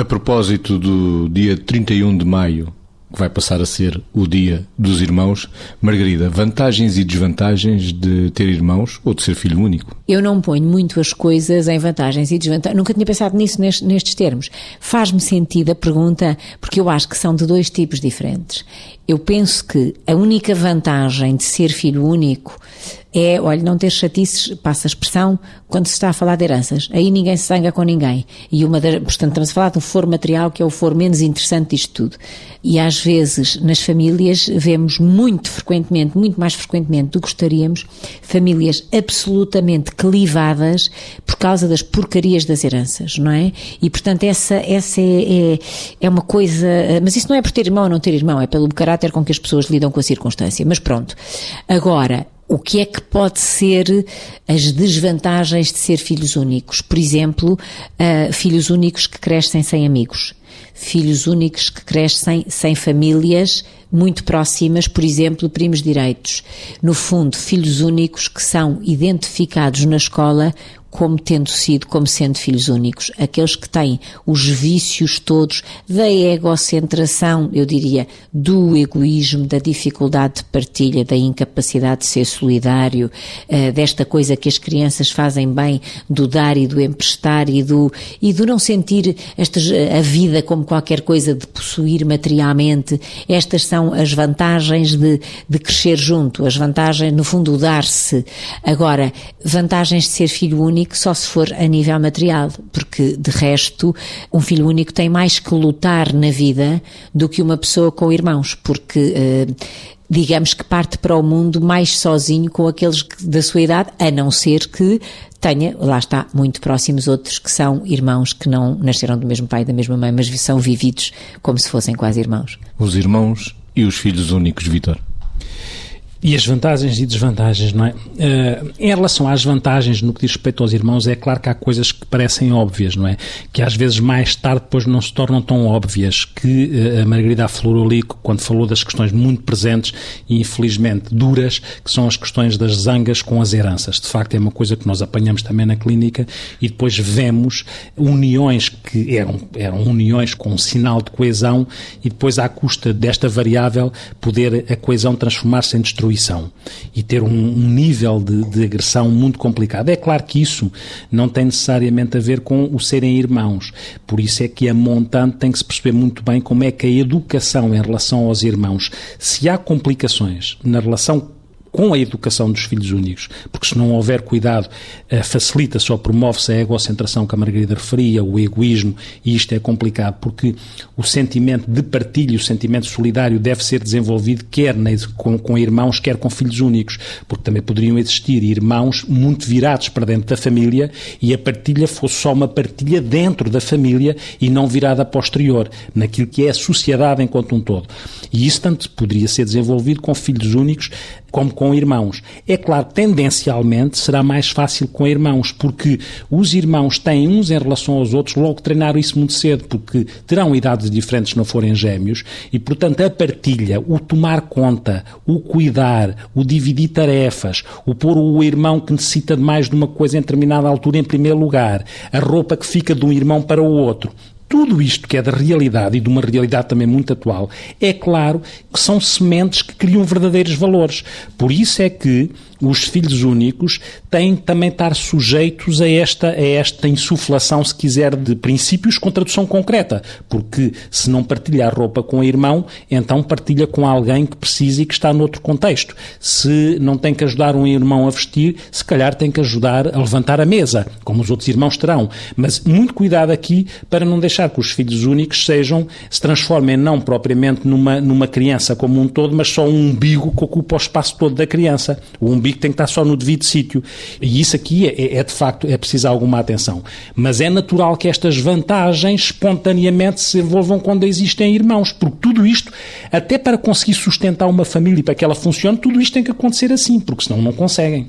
A propósito do dia 31 de maio, que vai passar a ser o Dia dos Irmãos, Margarida, vantagens e desvantagens de ter irmãos ou de ser filho único? Eu não ponho muito as coisas em vantagens e desvantagens. Nunca tinha pensado nisso nestes, nestes termos. Faz-me sentido a pergunta, porque eu acho que são de dois tipos diferentes. Eu penso que a única vantagem de ser filho único é, olha, não ter chatices, passa a expressão, quando se está a falar de heranças. Aí ninguém se zanga com ninguém. E uma das, portanto, estamos a falar de um foro material que é o foro menos interessante disto tudo. E às vezes, nas famílias, vemos muito frequentemente, muito mais frequentemente do que gostaríamos, famílias absolutamente clivadas por causa das porcarias das heranças, não é? E, portanto, essa, essa é, é, é uma coisa, mas isso não é por ter irmão ou não ter irmão, é pelo caráter com que as pessoas lidam com a circunstância. Mas pronto. Agora, o que é que pode ser as desvantagens de ser filhos únicos? Por exemplo, uh, filhos únicos que crescem sem amigos, filhos únicos que crescem sem famílias muito próximas, por exemplo, primos direitos. No fundo, filhos únicos que são identificados na escola como tendo sido, como sendo filhos únicos, aqueles que têm os vícios todos da egocentração, eu diria, do egoísmo, da dificuldade de partilha, da incapacidade de ser solidário, uh, desta coisa que as crianças fazem bem, do dar e do emprestar e do, e do não sentir estas, a vida como qualquer coisa de possuir materialmente. Estas são as vantagens de, de crescer junto, as vantagens, no fundo, dar-se. Agora, vantagens de ser filho único único só se for a nível material, porque de resto um filho único tem mais que lutar na vida do que uma pessoa com irmãos, porque uh, digamos que parte para o mundo mais sozinho com aqueles da sua idade, a não ser que tenha, lá está, muito próximos outros que são irmãos que não nasceram do mesmo pai e da mesma mãe, mas são vividos como se fossem quase irmãos. Os irmãos e os filhos únicos, Vitor. E as vantagens e desvantagens, não é? Uh, em relação às vantagens no que diz respeito aos irmãos, é claro que há coisas que parecem óbvias, não é? Que às vezes mais tarde depois não se tornam tão óbvias, que uh, a Margarida aflorou ali quando falou das questões muito presentes e infelizmente duras, que são as questões das zangas com as heranças. De facto, é uma coisa que nós apanhamos também na clínica e depois vemos uniões que eram, eram uniões com um sinal de coesão e depois à custa desta variável poder a coesão transformar-se em destruição destruição e ter um, um nível de, de, agressão muito complicado. É claro que isso não tem necessariamente a ver com o serem irmãos. Por isso é que a montante tem que se perceber muito bem como é que a educação em relação aos irmãos, se há complicações na relação com a educação dos filhos únicos, porque se não houver cuidado, eh, facilita-se ou promove-se a egocentração que a Margarida referia, o egoísmo, e isto é complicado, porque o sentimento de partilha, o sentimento solidário deve ser desenvolvido quer com irmãos, quer com filhos únicos, porque também poderiam existir irmãos muito virados para dentro da família e a partilha fosse só uma partilha dentro da família e não virada posterior, naquilo que é a sociedade enquanto um todo. E isso tanto poderia ser desenvolvido com filhos únicos como com irmãos. É claro, tendencialmente será mais fácil com irmãos, porque os irmãos têm uns em relação aos outros, logo treinaram isso muito cedo, porque terão idades diferentes se não forem gêmeos, e portanto a partilha, o tomar conta, o cuidar, o dividir tarefas, o pôr o irmão que necessita de mais de uma coisa em determinada altura em primeiro lugar, a roupa que fica de um irmão para o outro, tudo isto que é da realidade e de uma realidade também muito atual, é claro que são sementes que criam verdadeiros valores. Por isso é que os filhos únicos têm também estar sujeitos a esta, a esta insuflação, se quiser, de princípios com tradução concreta, porque se não partilha a roupa com o irmão, então partilha com alguém que precisa e que está noutro contexto. Se não tem que ajudar um irmão a vestir, se calhar tem que ajudar a levantar a mesa, como os outros irmãos terão. Mas muito cuidado aqui para não deixar que os filhos únicos sejam, se transformem não propriamente numa, numa criança como um todo, mas só um umbigo que ocupa o espaço todo da criança. O umbigo tem que estar só no devido sítio. E isso aqui é, é, é de facto, é preciso alguma atenção. Mas é natural que estas vantagens espontaneamente se envolvam quando existem irmãos, porque tudo isto, até para conseguir sustentar uma família e para que ela funcione, tudo isto tem que acontecer assim, porque senão não conseguem.